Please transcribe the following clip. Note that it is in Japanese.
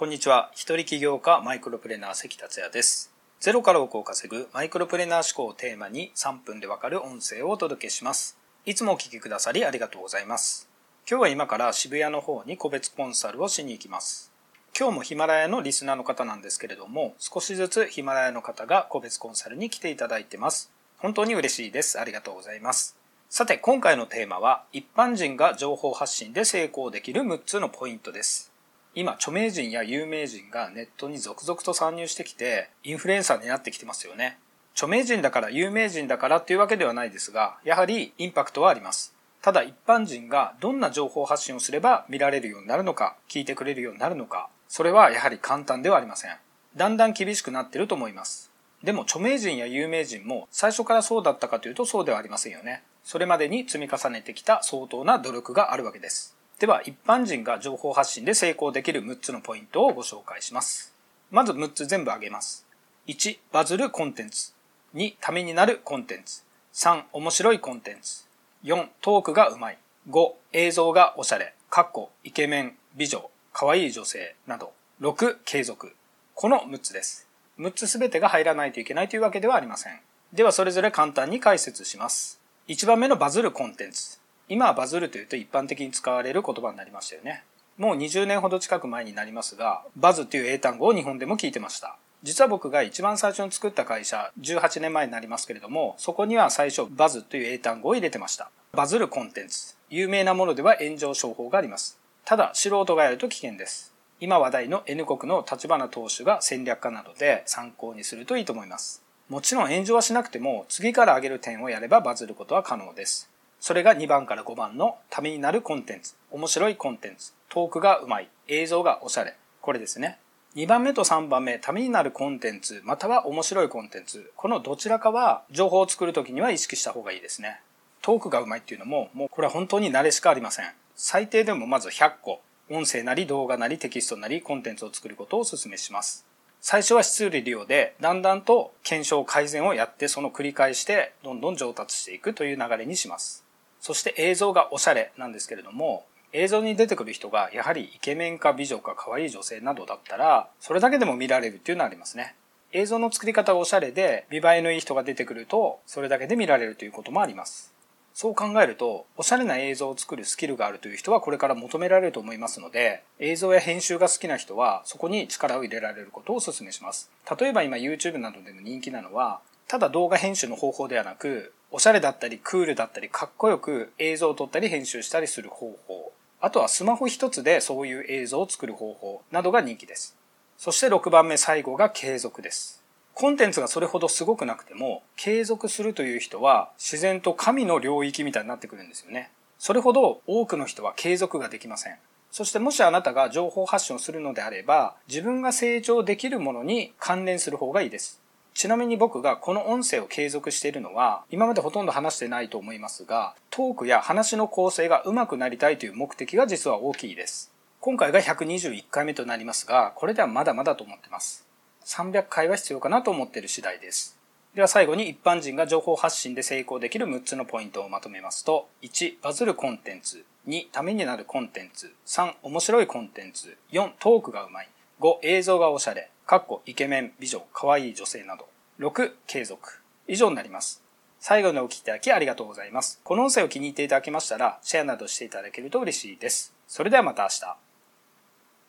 こんにちは。一人起業家マイクロプレーナー関達也です。ゼロから億を稼ぐマイクロプレーナー思考をテーマに3分でわかる音声をお届けします。いつもお聞きくださりありがとうございます。今日は今から渋谷の方に個別コンサルをしに行きます。今日もヒマラヤのリスナーの方なんですけれども、少しずつヒマラヤの方が個別コンサルに来ていただいてます。本当に嬉しいです。ありがとうございます。さて、今回のテーマは、一般人が情報発信で成功できる6つのポイントです。今、著名人や有名人がネットに続々と参入してきて、インフルエンサーになってきてますよね。著名人だから有名人だからっていうわけではないですが、やはりインパクトはあります。ただ一般人がどんな情報発信をすれば見られるようになるのか、聞いてくれるようになるのか、それはやはり簡単ではありません。だんだん厳しくなってると思います。でも著名人や有名人も最初からそうだったかというとそうではありませんよね。それまでに積み重ねてきた相当な努力があるわけです。では一般人が情報発信で成功できる6つのポイントをご紹介します。まず6つ全部挙げます。1、バズるコンテンツ。2、ためになるコンテンツ。3、面白いコンテンツ。4、トークがうまい。5、映像がおしゃれ。かっこ、イケメン、美女、可愛い女性など。6、継続。この6つです。6つすべてが入らないといけないというわけではありません。ではそれぞれ簡単に解説します。1番目のバズるコンテンツ。今はバズるというと一般的に使われる言葉になりましたよね。もう20年ほど近く前になりますが、バズという英単語を日本でも聞いてました。実は僕が一番最初に作った会社、18年前になりますけれども、そこには最初バズという英単語を入れてました。バズるコンテンツ。有名なものでは炎上商法があります。ただ、素人がやると危険です。今話題の N 国の立花党首が戦略家なので参考にするといいと思います。もちろん炎上はしなくても次から上げる点をやればバズることは可能です。それが2番から5番のためになるコンテンツ、面白いコンテンツ、トークがうまい、映像がおしゃれ。これですね。2番目と3番目、ためになるコンテンツ、または面白いコンテンツ。このどちらかは情報を作るときには意識した方がいいですね。トークがうまいっていうのも、もうこれは本当に慣れしかありません。最低でもまず100個、音声なり動画なりテキストなりコンテンツを作ることをお勧めします。最初は質売り利用で、だんだんと検証改善をやって、その繰り返して、どんどん上達していくという流れにします。そして映像がおしゃれなんですけれども、映像に出てくる人がやはりイケメンか美女か可愛い女性などだったら、それだけでも見られるっていうのはありますね。映像の作り方がおしゃれで、見栄えのいい人が出てくると、それだけで見られるということもあります。そう考えると、おしゃれな映像を作るスキルがあるという人はこれから求められると思いますので、映像や編集が好きな人はそこに力を入れられることをお勧めします。例えば今 YouTube などでも人気なのは、ただ動画編集の方法ではなく、おしゃれだったりクールだったりかっこよく映像を撮ったり編集したりする方法。あとはスマホ一つでそういう映像を作る方法などが人気です。そして6番目最後が継続です。コンテンツがそれほどすごくなくても継続するという人は自然と神の領域みたいになってくるんですよね。それほど多くの人は継続ができません。そしてもしあなたが情報発信をするのであれば自分が成長できるものに関連する方がいいです。ちなみに僕がこの音声を継続しているのは、今までほとんど話してないと思いますが、トークや話の構成が上手くなりたいという目的が実は大きいです。今回が121回目となりますが、これではまだまだと思ってます。300回は必要かなと思っている次第です。では最後に一般人が情報発信で成功できる6つのポイントをまとめますと、1、バズるコンテンツ。2、ためになるコンテンツ。3、面白いコンテンツ。4、トークがうまい。5、映像がおしゃれ。かっこイケメン、美女、可愛い女性など。6、継続。以上になります。最後にお聴きいただきありがとうございます。この音声を気に入っていただけましたら、シェアなどしていただけると嬉しいです。それではまた明日。